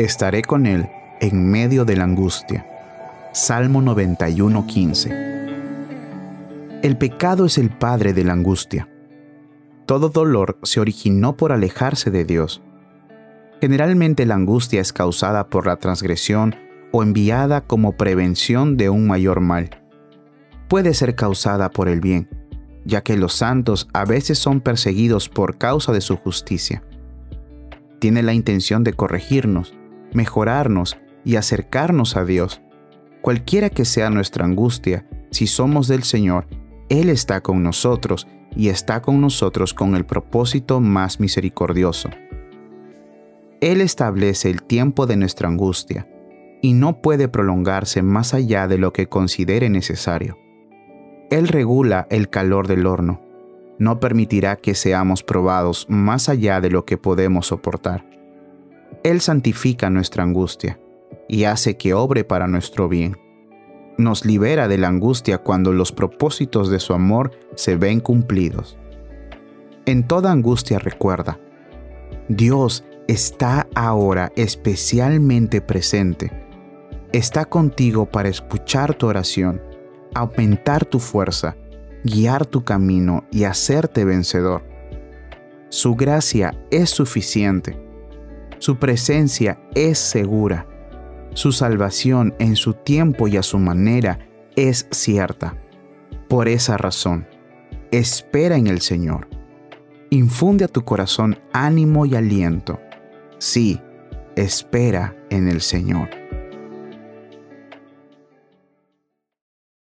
Estaré con él en medio de la angustia. Salmo 91:15. El pecado es el padre de la angustia. Todo dolor se originó por alejarse de Dios. Generalmente la angustia es causada por la transgresión o enviada como prevención de un mayor mal. Puede ser causada por el bien, ya que los santos a veces son perseguidos por causa de su justicia. Tiene la intención de corregirnos, mejorarnos y acercarnos a Dios. Cualquiera que sea nuestra angustia, si somos del Señor, Él está con nosotros y está con nosotros con el propósito más misericordioso. Él establece el tiempo de nuestra angustia y no puede prolongarse más allá de lo que considere necesario. Él regula el calor del horno. No permitirá que seamos probados más allá de lo que podemos soportar. Él santifica nuestra angustia y hace que obre para nuestro bien. Nos libera de la angustia cuando los propósitos de su amor se ven cumplidos. En toda angustia recuerda, Dios está ahora especialmente presente. Está contigo para escuchar tu oración, aumentar tu fuerza, guiar tu camino y hacerte vencedor. Su gracia es suficiente su presencia es segura. Su salvación en su tiempo y a su manera es cierta. Por esa razón, espera en el Señor. Infunde a tu corazón ánimo y aliento. Sí, espera en el Señor.